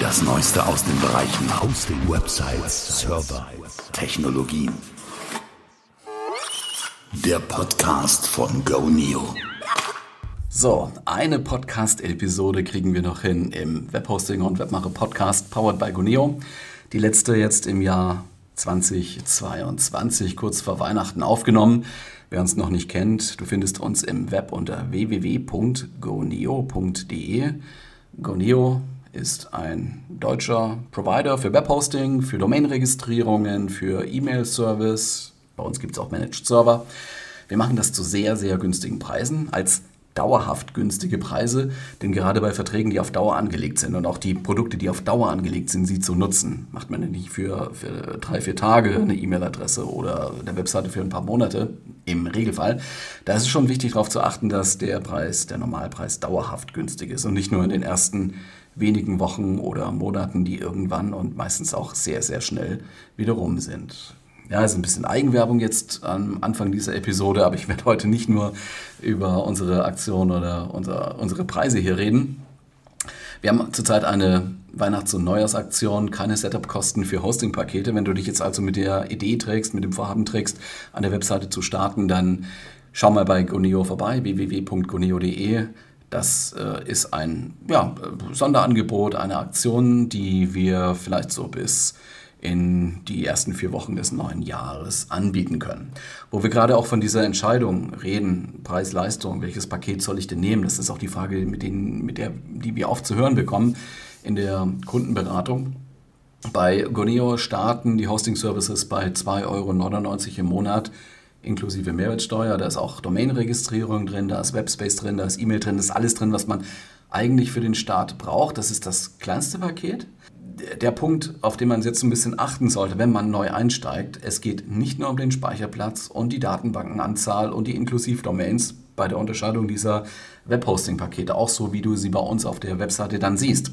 Das Neueste aus den Bereichen Hosting, Websites, Server, Technologien. Der Podcast von GoNeo. So, eine Podcast-Episode kriegen wir noch hin im Webhosting und Webmacher Podcast powered by GoNeo. Die letzte jetzt im Jahr 2022, kurz vor Weihnachten aufgenommen. Wer uns noch nicht kennt, du findest uns im Web unter www.goneo.de. Goneo ist ein deutscher Provider für Webhosting, für Domainregistrierungen, für E-Mail-Service. Bei uns gibt es auch Managed Server. Wir machen das zu sehr, sehr günstigen Preisen als dauerhaft günstige Preise, denn gerade bei Verträgen, die auf Dauer angelegt sind und auch die Produkte, die auf Dauer angelegt sind, sie zu nutzen, macht man ja nicht für, für drei, vier Tage eine E-Mail-Adresse oder eine Webseite für ein paar Monate im Regelfall. Da ist es schon wichtig darauf zu achten, dass der Preis, der Normalpreis, dauerhaft günstig ist und nicht nur in den ersten wenigen Wochen oder Monaten, die irgendwann und meistens auch sehr, sehr schnell wieder rum sind. Ja, ist ein bisschen Eigenwerbung jetzt am Anfang dieser Episode, aber ich werde heute nicht nur über unsere Aktion oder unser, unsere Preise hier reden. Wir haben zurzeit eine Weihnachts- und Neujahrsaktion, keine Setup-Kosten für Hosting-Pakete. Wenn du dich jetzt also mit der Idee trägst, mit dem Vorhaben trägst, an der Webseite zu starten, dann schau mal bei Goneo vorbei, www.goneo.de. Das äh, ist ein ja, Sonderangebot, eine Aktion, die wir vielleicht so bis in die ersten vier Wochen des neuen Jahres anbieten können. Wo wir gerade auch von dieser Entscheidung reden, Preis-Leistung, welches Paket soll ich denn nehmen? Das ist auch die Frage, mit, denen, mit der, die wir oft zu hören bekommen in der Kundenberatung. Bei Goneo starten die Hosting-Services bei 2,99 Euro im Monat inklusive Mehrwertsteuer. Da ist auch Domain-Registrierung drin, da ist Webspace drin, da ist E-Mail drin, da ist alles drin, was man eigentlich für den Start braucht. Das ist das kleinste Paket der Punkt, auf den man jetzt ein bisschen achten sollte, wenn man neu einsteigt, es geht nicht nur um den Speicherplatz und die Datenbankenanzahl und die Inklusivdomains bei der Unterscheidung dieser Webhosting-Pakete, auch so wie du sie bei uns auf der Webseite dann siehst.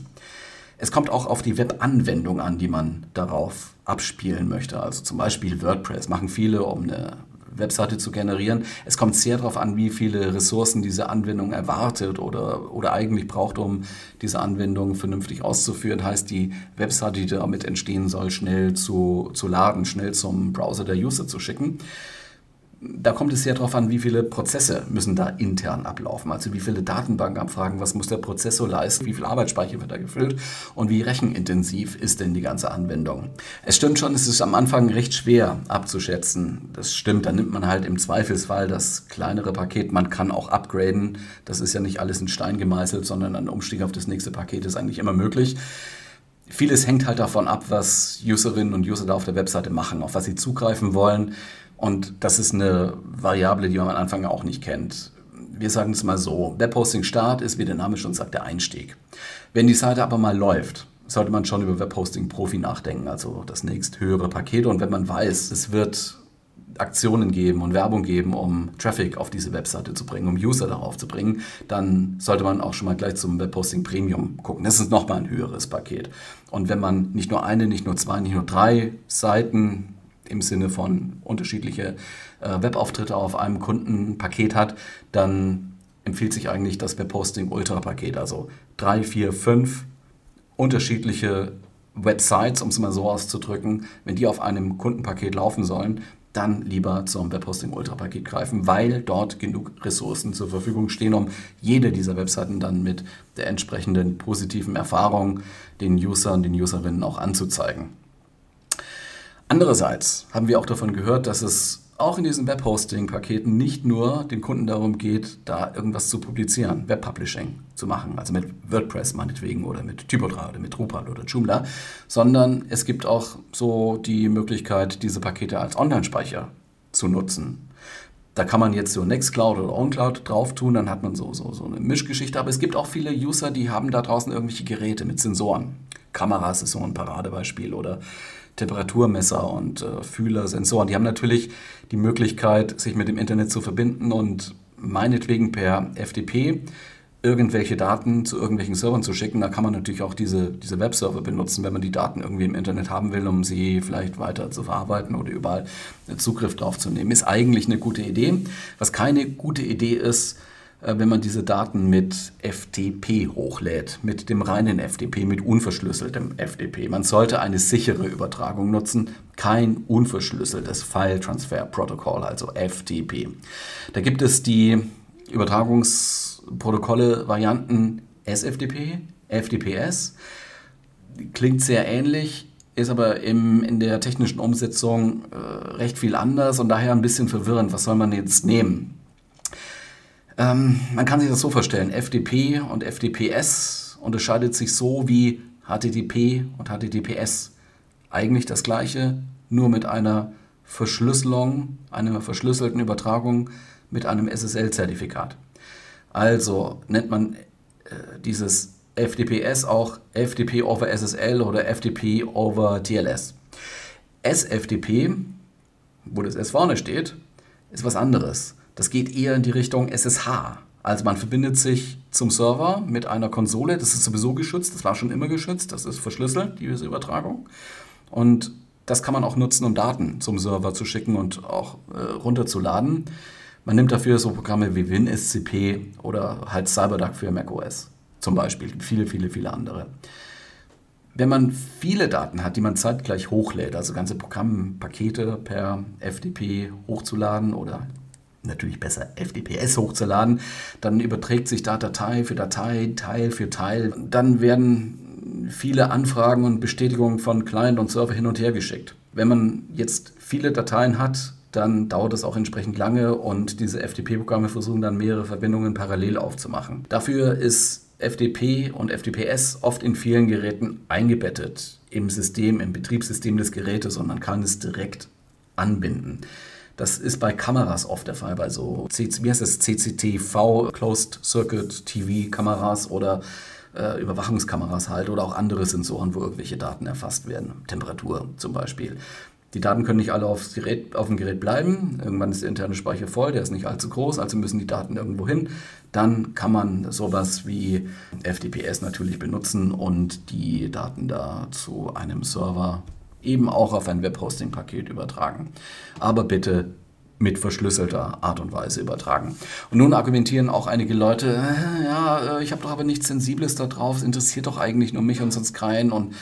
Es kommt auch auf die Webanwendung an, die man darauf abspielen möchte. Also zum Beispiel WordPress machen viele, um eine Webseite zu generieren. Es kommt sehr darauf an, wie viele Ressourcen diese Anwendung erwartet oder, oder eigentlich braucht, um diese Anwendung vernünftig auszuführen. Heißt, die Webseite, die damit entstehen soll, schnell zu, zu laden, schnell zum Browser der User zu schicken da kommt es sehr darauf an, wie viele Prozesse müssen da intern ablaufen. Also wie viele Datenbankabfragen, was muss der Prozessor leisten, wie viel Arbeitsspeicher wird da gefüllt und wie rechenintensiv ist denn die ganze Anwendung. Es stimmt schon, es ist am Anfang recht schwer abzuschätzen. Das stimmt, da nimmt man halt im Zweifelsfall das kleinere Paket. Man kann auch upgraden. Das ist ja nicht alles in Stein gemeißelt, sondern ein Umstieg auf das nächste Paket ist eigentlich immer möglich. Vieles hängt halt davon ab, was Userinnen und User da auf der Webseite machen, auf was sie zugreifen wollen und das ist eine Variable, die man am Anfang auch nicht kennt. Wir sagen es mal so, Webhosting Start ist, wie der Name schon sagt, der Einstieg. Wenn die Seite aber mal läuft, sollte man schon über Webhosting Profi nachdenken, also das nächst höhere Paket. Und wenn man weiß, es wird Aktionen geben und Werbung geben, um Traffic auf diese Webseite zu bringen, um User darauf zu bringen, dann sollte man auch schon mal gleich zum Webhosting Premium gucken. Das ist nochmal ein höheres Paket. Und wenn man nicht nur eine, nicht nur zwei, nicht nur drei Seiten im Sinne von unterschiedliche äh, Webauftritte auf einem Kundenpaket hat, dann empfiehlt sich eigentlich das Webhosting Ultra Paket. Also drei, vier, fünf unterschiedliche Websites, um es mal so auszudrücken, wenn die auf einem Kundenpaket laufen sollen, dann lieber zum Webhosting Ultra Paket greifen, weil dort genug Ressourcen zur Verfügung stehen, um jede dieser Webseiten dann mit der entsprechenden positiven Erfahrung den Usern, den Userinnen auch anzuzeigen. Andererseits haben wir auch davon gehört, dass es auch in diesen Webhosting-Paketen nicht nur den Kunden darum geht, da irgendwas zu publizieren, Webpublishing zu machen, also mit WordPress meinetwegen oder mit Typo3 oder mit Drupal oder Joomla, sondern es gibt auch so die Möglichkeit, diese Pakete als Online-Speicher zu nutzen. Da kann man jetzt so Nextcloud oder OnCloud drauf tun, dann hat man so, so, so eine Mischgeschichte. Aber es gibt auch viele User, die haben da draußen irgendwelche Geräte mit Sensoren. Kameras ist so ein Paradebeispiel oder Temperaturmesser und äh, Fühler, Sensoren. Die haben natürlich die Möglichkeit, sich mit dem Internet zu verbinden und meinetwegen per FTP irgendwelche Daten zu irgendwelchen Servern zu schicken. Da kann man natürlich auch diese, diese Webserver benutzen, wenn man die Daten irgendwie im Internet haben will, um sie vielleicht weiter zu verarbeiten oder überall Zugriff drauf zu nehmen. Ist eigentlich eine gute Idee. Was keine gute Idee ist, äh, wenn man diese Daten mit FTP hochlädt, mit dem reinen FTP, mit unverschlüsseltem FTP. Man sollte eine sichere Übertragung nutzen, kein unverschlüsseltes File Transfer Protocol, also FTP. Da gibt es die Übertragungsprotokolle Varianten SFTP, FTPS. Klingt sehr ähnlich, ist aber im, in der technischen Umsetzung äh, recht viel anders und daher ein bisschen verwirrend. Was soll man jetzt nehmen? Ähm, man kann sich das so vorstellen, FTP und FTPS unterscheidet sich so wie HTTP und HTTPS. Eigentlich das gleiche, nur mit einer Verschlüsselung, einer verschlüsselten Übertragung mit einem SSL-Zertifikat. Also nennt man äh, dieses FTPS auch FTP over SSL oder FTP over TLS. SFTP, wo das S vorne steht, ist was anderes. Das geht eher in die Richtung SSH. Also man verbindet sich zum Server mit einer Konsole, das ist sowieso geschützt, das war schon immer geschützt, das ist verschlüsselt, diese Übertragung. Und das kann man auch nutzen, um Daten zum Server zu schicken und auch äh, runterzuladen. Man nimmt dafür so Programme wie WinSCP oder halt CyberDuck für macOS zum Beispiel. Viele, viele, viele andere. Wenn man viele Daten hat, die man zeitgleich hochlädt, also ganze Programmpakete per FTP hochzuladen oder natürlich besser FTPS hochzuladen, dann überträgt sich da Datei für Datei, Teil für Teil. Dann werden viele Anfragen und Bestätigungen von Client und Server hin und her geschickt. Wenn man jetzt viele Dateien hat, dann dauert es auch entsprechend lange und diese FTP-Programme versuchen dann mehrere Verbindungen parallel aufzumachen. Dafür ist FTP und FTPS oft in vielen Geräten eingebettet im System, im Betriebssystem des Gerätes und man kann es direkt anbinden. Das ist bei Kameras oft der Fall, bei so wie heißt das, CCTV, Closed Circuit TV Kameras oder äh, Überwachungskameras halt oder auch andere Sensoren, wo irgendwelche Daten erfasst werden, Temperatur zum Beispiel. Die Daten können nicht alle aufs Gerät, auf dem Gerät bleiben. Irgendwann ist der interne Speicher voll, der ist nicht allzu groß, also müssen die Daten irgendwo hin. Dann kann man sowas wie FTPS natürlich benutzen und die Daten da zu einem Server eben auch auf ein Webhosting-Paket übertragen. Aber bitte mit verschlüsselter Art und Weise übertragen. Und nun argumentieren auch einige Leute, äh, ja, äh, ich habe doch aber nichts Sensibles da drauf, es interessiert doch eigentlich nur mich und sonst keinen und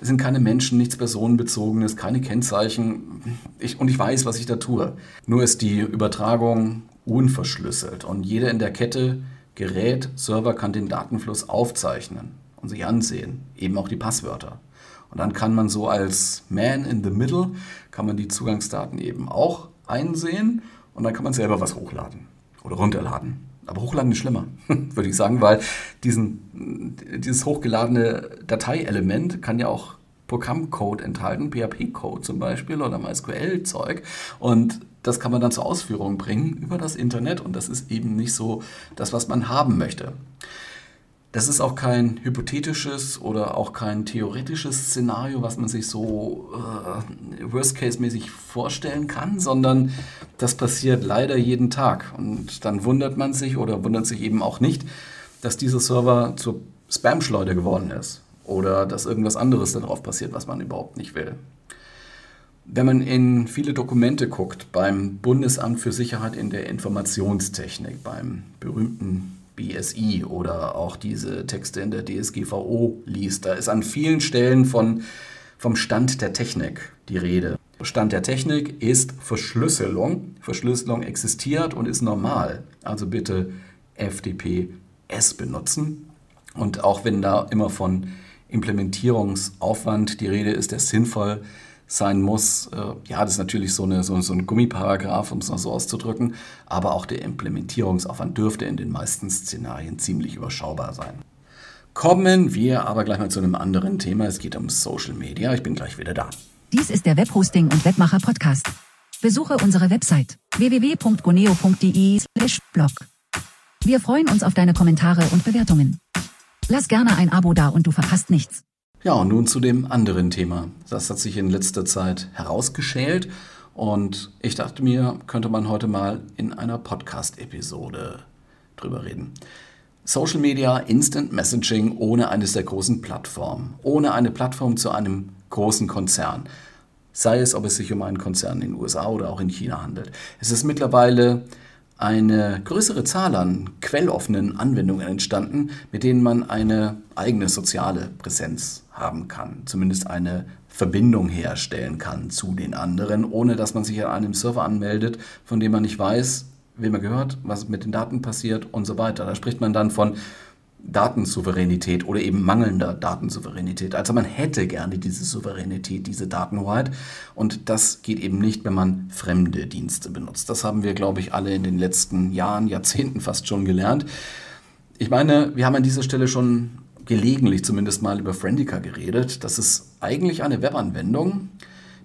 es sind keine Menschen, nichts Personenbezogenes, keine Kennzeichen. Ich, und ich weiß, was ich da tue. Nur ist die Übertragung unverschlüsselt und jeder in der Kette, Gerät, Server kann den Datenfluss aufzeichnen und sich ansehen, eben auch die Passwörter. Und dann kann man so als Man in the Middle, kann man die Zugangsdaten eben auch einsehen und dann kann man selber was hochladen oder runterladen. Aber hochladen ist schlimmer, würde ich sagen, weil diesen, dieses hochgeladene Dateielement kann ja auch Programmcode enthalten, PHP-Code zum Beispiel oder MySQL-Zeug. Und das kann man dann zur Ausführung bringen über das Internet und das ist eben nicht so das, was man haben möchte. Das ist auch kein hypothetisches oder auch kein theoretisches Szenario, was man sich so äh, worst-case-mäßig vorstellen kann, sondern das passiert leider jeden Tag. Und dann wundert man sich oder wundert sich eben auch nicht, dass dieser Server zur Spam-Schleuder geworden ist oder dass irgendwas anderes darauf passiert, was man überhaupt nicht will. Wenn man in viele Dokumente guckt, beim Bundesamt für Sicherheit in der Informationstechnik, beim berühmten BSI oder auch diese Texte in der DSGVO liest, da ist an vielen Stellen von, vom Stand der Technik die Rede. Stand der Technik ist Verschlüsselung. Verschlüsselung existiert und ist normal. Also bitte FTP-S benutzen. Und auch wenn da immer von Implementierungsaufwand die Rede ist, der sinnvoll sein muss. Äh, ja, das ist natürlich so, eine, so, so ein Gummiparagraph, um es mal so auszudrücken, aber auch der Implementierungsaufwand dürfte in den meisten Szenarien ziemlich überschaubar sein. Kommen wir aber gleich mal zu einem anderen Thema. Es geht um Social Media. Ich bin gleich wieder da. Dies ist der Webhosting und Webmacher Podcast. Besuche unsere Website www.goneo.de/blog. Wir freuen uns auf deine Kommentare und Bewertungen. Lass gerne ein Abo da und du verpasst nichts. Ja, und nun zu dem anderen Thema. Das hat sich in letzter Zeit herausgeschält und ich dachte mir, könnte man heute mal in einer Podcast-Episode drüber reden. Social Media, Instant Messaging ohne eines der großen Plattformen, ohne eine Plattform zu einem großen Konzern. Sei es, ob es sich um einen Konzern in den USA oder auch in China handelt. Es ist mittlerweile eine größere Zahl an quelloffenen Anwendungen entstanden, mit denen man eine eigene soziale Präsenz haben kann, zumindest eine Verbindung herstellen kann zu den anderen, ohne dass man sich an einem Server anmeldet, von dem man nicht weiß, wem er gehört, was mit den Daten passiert und so weiter. Da spricht man dann von Datensouveränität oder eben mangelnder Datensouveränität. Also man hätte gerne diese Souveränität, diese Datenhoheit und das geht eben nicht, wenn man fremde Dienste benutzt. Das haben wir, glaube ich, alle in den letzten Jahren, Jahrzehnten fast schon gelernt. Ich meine, wir haben an dieser Stelle schon gelegentlich zumindest mal über Friendica geredet. Das ist eigentlich eine Webanwendung,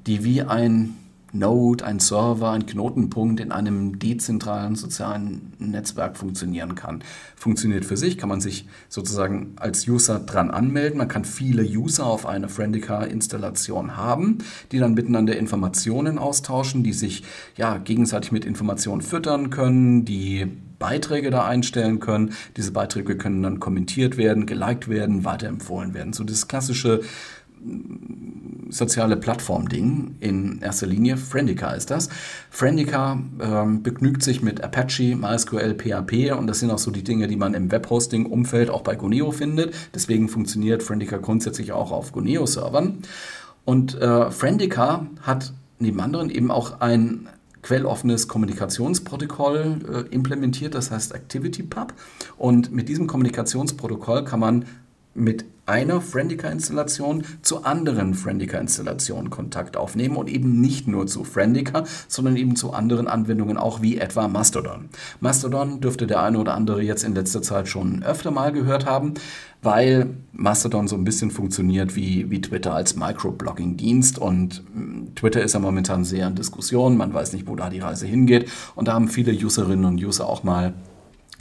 die wie ein Node, ein Server, ein Knotenpunkt in einem dezentralen sozialen Netzwerk funktionieren kann. Funktioniert für sich, kann man sich sozusagen als User dran anmelden. Man kann viele User auf einer Friendica-Installation haben, die dann miteinander Informationen austauschen, die sich ja gegenseitig mit Informationen füttern können, die Beiträge da einstellen können. Diese Beiträge können dann kommentiert werden, geliked werden, weiterempfohlen werden. So das klassische soziale Plattform-Ding in erster Linie. Friendica ist das. Friendica ähm, begnügt sich mit Apache, MySQL, PHP und das sind auch so die Dinge, die man im Webhosting-Umfeld auch bei Goneo findet. Deswegen funktioniert Friendica grundsätzlich auch auf Goneo-Servern. Und äh, Friendica hat neben anderen eben auch ein quelloffenes Kommunikationsprotokoll äh, implementiert, das heißt ActivityPub. Und mit diesem Kommunikationsprotokoll kann man mit einer Friendica-Installation zu anderen Friendica-Installationen Kontakt aufnehmen und eben nicht nur zu Friendica, sondern eben zu anderen Anwendungen auch wie etwa Mastodon. Mastodon dürfte der eine oder andere jetzt in letzter Zeit schon öfter mal gehört haben, weil Mastodon so ein bisschen funktioniert wie, wie Twitter als Microblogging-Dienst und mm, Twitter ist ja momentan sehr in Diskussion, man weiß nicht, wo da die Reise hingeht und da haben viele Userinnen und User auch mal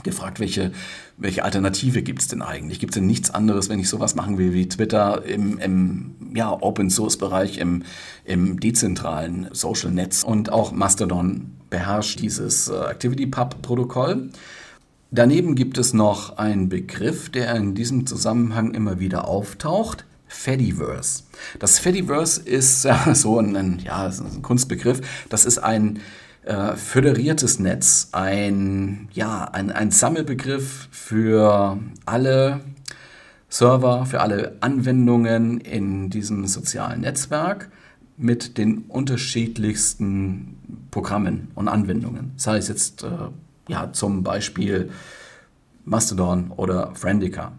gefragt, welche, welche Alternative gibt es denn eigentlich? Gibt es denn nichts anderes, wenn ich sowas machen will wie Twitter im, im ja, Open-Source-Bereich, im, im dezentralen Social-Netz? Und auch Mastodon beherrscht dieses äh, ActivityPub-Protokoll. Daneben gibt es noch einen Begriff, der in diesem Zusammenhang immer wieder auftaucht. Fediverse. Das Fediverse ist ja, so ein, ja, ein Kunstbegriff. Das ist ein äh, föderiertes Netz, ein, ja, ein, ein Sammelbegriff für alle Server, für alle Anwendungen in diesem sozialen Netzwerk mit den unterschiedlichsten Programmen und Anwendungen. Sei es jetzt äh, ja, zum Beispiel Mastodon oder Friendica.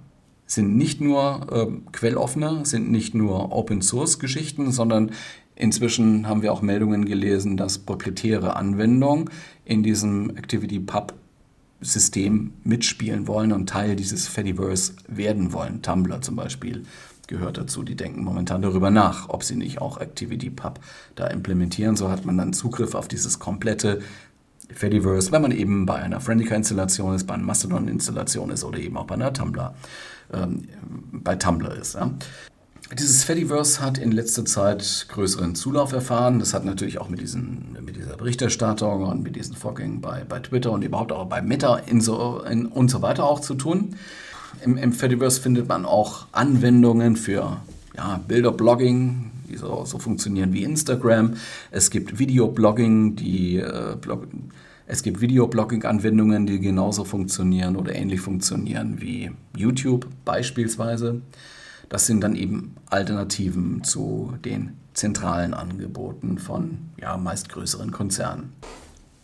Sind nicht nur äh, quelloffene, sind nicht nur Open Source Geschichten, sondern Inzwischen haben wir auch Meldungen gelesen, dass proprietäre Anwendungen in diesem ActivityPub System mitspielen wollen und Teil dieses Fediverse werden wollen. Tumblr zum Beispiel gehört dazu. Die denken momentan darüber nach, ob sie nicht auch ActivityPub da implementieren. So hat man dann Zugriff auf dieses komplette Fediverse, wenn man eben bei einer Friendica-Installation ist, bei einer Mastodon-Installation ist oder eben auch bei einer Tumblr, ähm, bei Tumblr ist. Ja. Dieses Fediverse hat in letzter Zeit größeren Zulauf erfahren. Das hat natürlich auch mit, diesen, mit dieser Berichterstattung und mit diesen Vorgängen bei, bei Twitter und überhaupt auch bei Meta in so, in, und so weiter auch zu tun. Im, Im Fediverse findet man auch Anwendungen für ja, Bilderblogging, die so, so funktionieren wie Instagram. Es gibt Videoblogging, die äh, Blog es gibt Videoblogging-Anwendungen, die genauso funktionieren oder ähnlich funktionieren wie YouTube beispielsweise. Das sind dann eben Alternativen zu den zentralen Angeboten von ja, meist größeren Konzernen.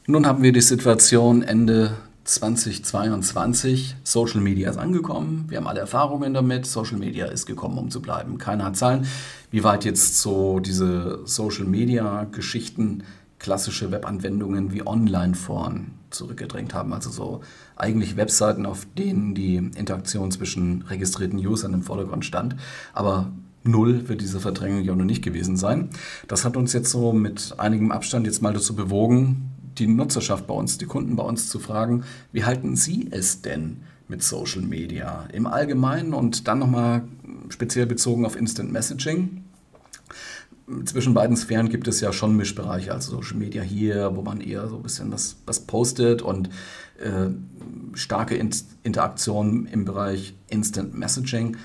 Nun haben wir die Situation Ende 2022. Social Media ist angekommen. Wir haben alle Erfahrungen damit. Social Media ist gekommen, um zu bleiben. Keiner hat Zahlen, wie weit jetzt so diese Social Media Geschichten klassische Webanwendungen wie Online-Foren zurückgedrängt haben. Also so eigentlich Webseiten, auf denen die Interaktion zwischen registrierten Usern im Vordergrund stand. Aber null wird diese Verdrängung ja noch nicht gewesen sein. Das hat uns jetzt so mit einigem Abstand jetzt mal dazu bewogen, die Nutzerschaft bei uns, die Kunden bei uns zu fragen, wie halten Sie es denn mit Social Media im Allgemeinen und dann nochmal speziell bezogen auf Instant Messaging? Zwischen beiden Sphären gibt es ja schon Mischbereiche, also Social Media hier, wo man eher so ein bisschen was, was postet und äh, starke In Interaktion im Bereich Instant Messaging.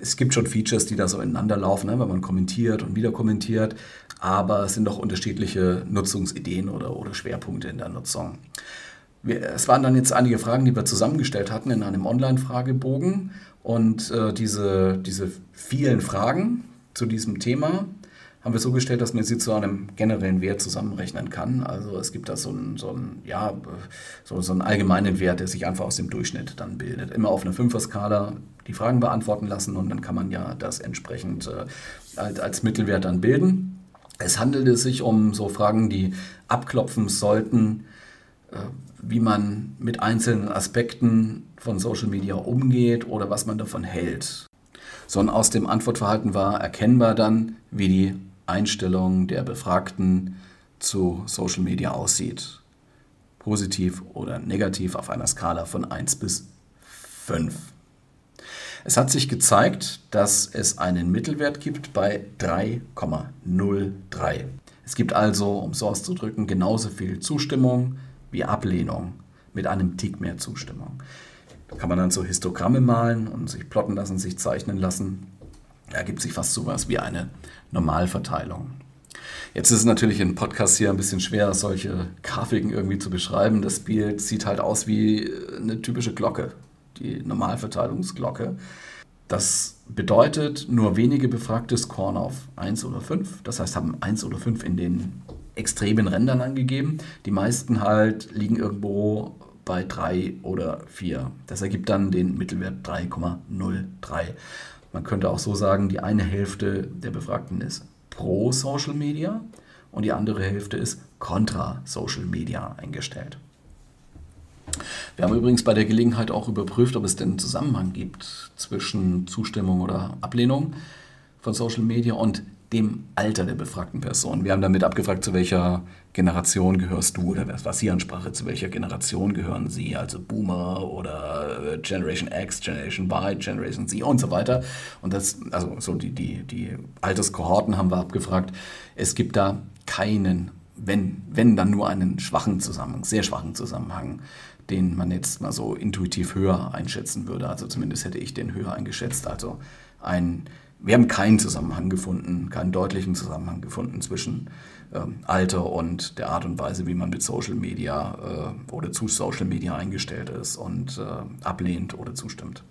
Es gibt schon Features, die da so ineinander laufen, ne, wenn man kommentiert und wieder kommentiert, aber es sind doch unterschiedliche Nutzungsideen oder, oder Schwerpunkte in der Nutzung. Wir, es waren dann jetzt einige Fragen, die wir zusammengestellt hatten in einem Online-Fragebogen. Und äh, diese, diese vielen Fragen zu diesem Thema haben wir so gestellt, dass man sie zu einem generellen Wert zusammenrechnen kann. Also es gibt da so einen, so einen, ja, so, so einen allgemeinen Wert, der sich einfach aus dem Durchschnitt dann bildet. Immer auf einer Fünfer-Skala die Fragen beantworten lassen und dann kann man ja das entsprechend äh, als, als Mittelwert dann bilden. Es handelte sich um so Fragen, die abklopfen sollten, äh, wie man mit einzelnen Aspekten von Social Media umgeht oder was man davon hält. Sondern aus dem Antwortverhalten war erkennbar dann, wie die Einstellung der Befragten zu Social Media aussieht. Positiv oder negativ auf einer Skala von 1 bis 5. Es hat sich gezeigt, dass es einen Mittelwert gibt bei 3,03. Es gibt also, um so auszudrücken, genauso viel Zustimmung wie Ablehnung mit einem Tick mehr Zustimmung. Da kann man dann so Histogramme malen und sich plotten lassen, sich zeichnen lassen ergibt sich fast so was wie eine Normalverteilung. Jetzt ist es natürlich in Podcast hier ein bisschen schwer, solche Grafiken irgendwie zu beschreiben. Das Bild sieht halt aus wie eine typische Glocke, die Normalverteilungsglocke. Das bedeutet, nur wenige Befragte scoren auf 1 oder 5. Das heißt, haben 1 oder 5 in den extremen Rändern angegeben. Die meisten halt liegen irgendwo bei 3 oder 4. Das ergibt dann den Mittelwert 3,03. Man könnte auch so sagen, die eine Hälfte der Befragten ist pro Social Media und die andere Hälfte ist kontra Social Media eingestellt. Wir haben übrigens bei der Gelegenheit auch überprüft, ob es denn einen Zusammenhang gibt zwischen Zustimmung oder Ablehnung von Social Media und dem Alter der befragten Person. Wir haben damit abgefragt, zu welcher Generation gehörst du oder was die Ansprache, zu welcher Generation gehören sie, also Boomer oder äh, Generation X, Generation Y, Generation Z und so weiter. Und das, also so die, die, die Alterskohorten haben wir abgefragt. Es gibt da keinen, wenn, wenn dann nur einen schwachen Zusammenhang, sehr schwachen Zusammenhang, den man jetzt mal so intuitiv höher einschätzen würde. Also zumindest hätte ich den höher eingeschätzt. Also ein wir haben keinen Zusammenhang gefunden, keinen deutlichen Zusammenhang gefunden zwischen ähm, Alter und der Art und Weise, wie man mit Social Media äh, oder zu Social Media eingestellt ist und äh, ablehnt oder zustimmt.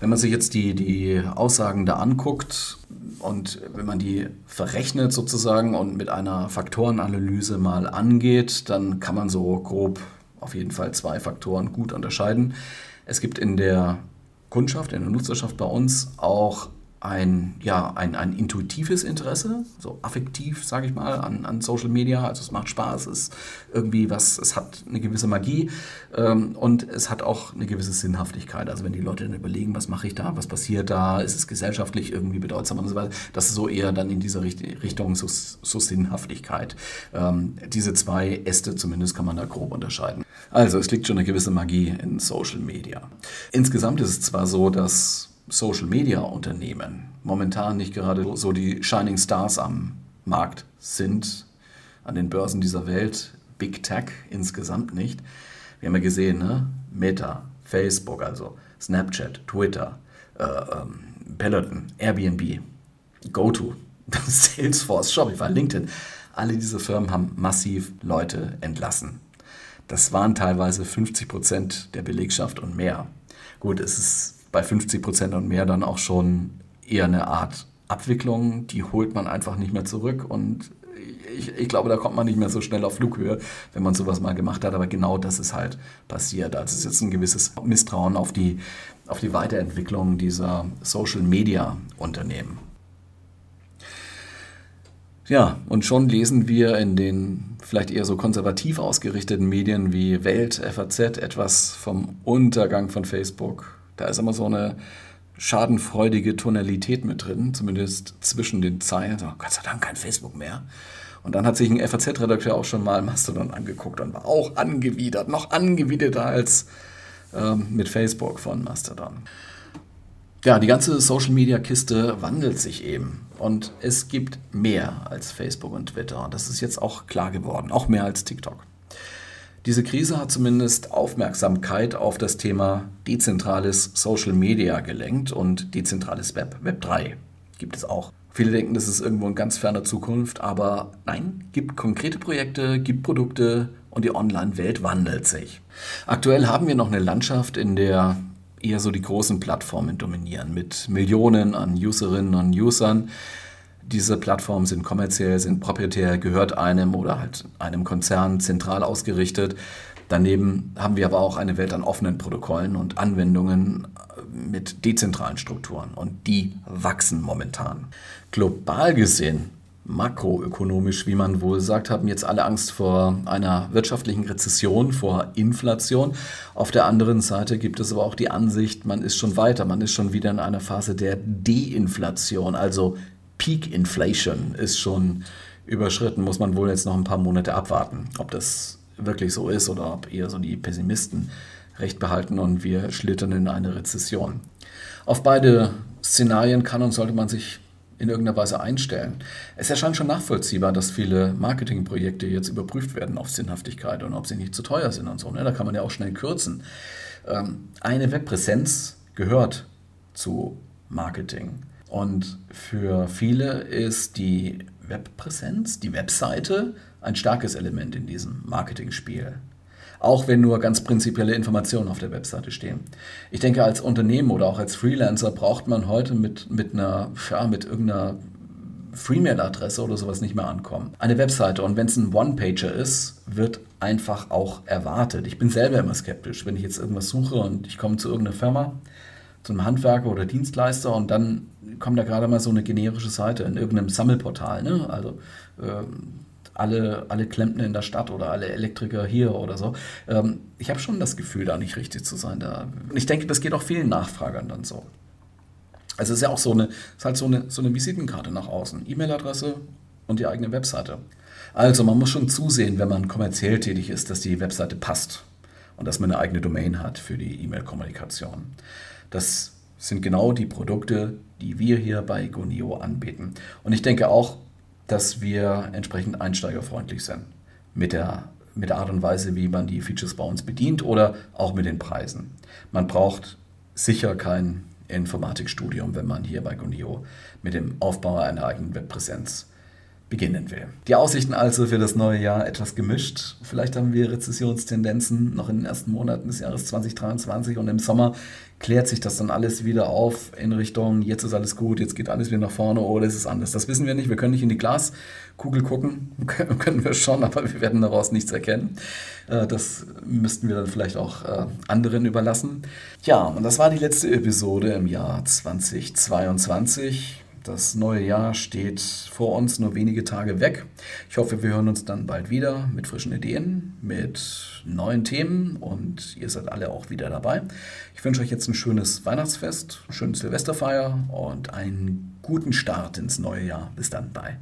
Wenn man sich jetzt die, die Aussagen da anguckt und wenn man die verrechnet sozusagen und mit einer Faktorenanalyse mal angeht, dann kann man so grob auf jeden Fall zwei Faktoren gut unterscheiden. Es gibt in der Kundschaft, in der Nutzerschaft bei uns auch ein, ja, ein, ein intuitives Interesse, so affektiv, sage ich mal, an, an Social Media. Also es macht Spaß, es ist irgendwie was, es hat eine gewisse Magie ähm, und es hat auch eine gewisse Sinnhaftigkeit. Also wenn die Leute dann überlegen, was mache ich da, was passiert da, ist es gesellschaftlich irgendwie bedeutsam und so weiter, das ist so eher dann in dieser Richtung so, so Sinnhaftigkeit. Ähm, diese zwei Äste zumindest kann man da grob unterscheiden. Also es liegt schon eine gewisse Magie in Social Media. Insgesamt ist es zwar so, dass Social-Media-Unternehmen momentan nicht gerade so die Shining Stars am Markt sind, an den Börsen dieser Welt, Big Tech insgesamt nicht. Wir haben ja gesehen, ne? Meta, Facebook, also Snapchat, Twitter, äh, ähm, Peloton, Airbnb, GoTo, Salesforce, Shopify, LinkedIn. Alle diese Firmen haben massiv Leute entlassen. Das waren teilweise 50 Prozent der Belegschaft und mehr. Gut, es ist bei 50 Prozent und mehr dann auch schon eher eine Art Abwicklung, die holt man einfach nicht mehr zurück und ich, ich, glaube, da kommt man nicht mehr so schnell auf Flughöhe, wenn man sowas mal gemacht hat. Aber genau das ist halt passiert. Also es ist jetzt ein gewisses Misstrauen auf die, auf die Weiterentwicklung dieser Social-Media-Unternehmen. Ja, und schon lesen wir in den vielleicht eher so konservativ ausgerichteten Medien wie Welt, FAZ etwas vom Untergang von Facebook, da ist immer so eine schadenfreudige Tonalität mit drin, zumindest zwischen den Zeilen. So, Gott sei Dank kein Facebook mehr. Und dann hat sich ein FAZ-Redakteur auch schon mal Mastodon angeguckt und war auch angewidert, noch angewiderter als ähm, mit Facebook von Mastodon. Ja, die ganze Social-Media-Kiste wandelt sich eben. Und es gibt mehr als Facebook und Twitter. Das ist jetzt auch klar geworden, auch mehr als TikTok. Diese Krise hat zumindest Aufmerksamkeit auf das Thema dezentrales Social Media gelenkt und dezentrales Web, Web 3 gibt es auch. Viele denken, das ist irgendwo in ganz ferner Zukunft, aber nein, gibt konkrete Projekte, gibt Produkte und die Online-Welt wandelt sich. Aktuell haben wir noch eine Landschaft, in der eher so die großen Plattformen dominieren, mit Millionen an Userinnen und Usern. Diese Plattformen sind kommerziell, sind proprietär, gehört einem oder halt einem Konzern zentral ausgerichtet. Daneben haben wir aber auch eine Welt an offenen Protokollen und Anwendungen mit dezentralen Strukturen und die wachsen momentan. Global gesehen makroökonomisch, wie man wohl sagt, haben jetzt alle Angst vor einer wirtschaftlichen Rezession, vor Inflation. Auf der anderen Seite gibt es aber auch die Ansicht, man ist schon weiter, man ist schon wieder in einer Phase der Deinflation, also Peak Inflation ist schon überschritten, muss man wohl jetzt noch ein paar Monate abwarten, ob das wirklich so ist oder ob eher so die Pessimisten recht behalten und wir schlittern in eine Rezession. Auf beide Szenarien kann und sollte man sich in irgendeiner Weise einstellen. Es erscheint schon nachvollziehbar, dass viele Marketingprojekte jetzt überprüft werden auf Sinnhaftigkeit und ob sie nicht zu teuer sind und so. Ne? Da kann man ja auch schnell kürzen. Ähm, eine Webpräsenz gehört zu Marketing. Und für viele ist die Webpräsenz, die Webseite, ein starkes Element in diesem Marketingspiel auch wenn nur ganz prinzipielle Informationen auf der Webseite stehen. Ich denke, als Unternehmen oder auch als Freelancer braucht man heute mit, mit einer, ja, mit irgendeiner Freemail-Adresse oder sowas nicht mehr ankommen. Eine Webseite und wenn es ein One-Pager ist, wird einfach auch erwartet. Ich bin selber immer skeptisch, wenn ich jetzt irgendwas suche und ich komme zu irgendeiner Firma, zu einem Handwerker oder Dienstleister und dann kommt da gerade mal so eine generische Seite in irgendeinem Sammelportal. Ne? Also ähm, alle, alle Klempner in der Stadt oder alle Elektriker hier oder so. Ähm, ich habe schon das Gefühl, da nicht richtig zu sein. Da. Und ich denke, das geht auch vielen Nachfragern dann so. Also es ist ja auch so eine, ist halt so eine, so eine Visitenkarte nach außen. E-Mail-Adresse und die eigene Webseite. Also man muss schon zusehen, wenn man kommerziell tätig ist, dass die Webseite passt und dass man eine eigene Domain hat für die E-Mail-Kommunikation. Das sind genau die Produkte, die wir hier bei Gonio anbieten. Und ich denke auch, dass wir entsprechend einsteigerfreundlich sind mit der, mit der Art und Weise, wie man die Features bei uns bedient oder auch mit den Preisen. Man braucht sicher kein Informatikstudium, wenn man hier bei Gunio mit dem Aufbau einer eigenen Webpräsenz beginnen will. Die Aussichten also für das neue Jahr etwas gemischt. Vielleicht haben wir Rezessionstendenzen noch in den ersten Monaten des Jahres 2023 und im Sommer klärt sich das dann alles wieder auf in Richtung, jetzt ist alles gut, jetzt geht alles wieder nach vorne oder ist es anders. Das wissen wir nicht. Wir können nicht in die Glaskugel gucken, können wir schon, aber wir werden daraus nichts erkennen. Äh, das müssten wir dann vielleicht auch äh, anderen überlassen. Ja, und das war die letzte Episode im Jahr 2022. Das neue Jahr steht vor uns nur wenige Tage weg. Ich hoffe, wir hören uns dann bald wieder mit frischen Ideen, mit neuen Themen und ihr seid alle auch wieder dabei. Ich wünsche euch jetzt ein schönes Weihnachtsfest, ein schönes Silvesterfeier und einen guten Start ins neue Jahr. Bis dann, bye.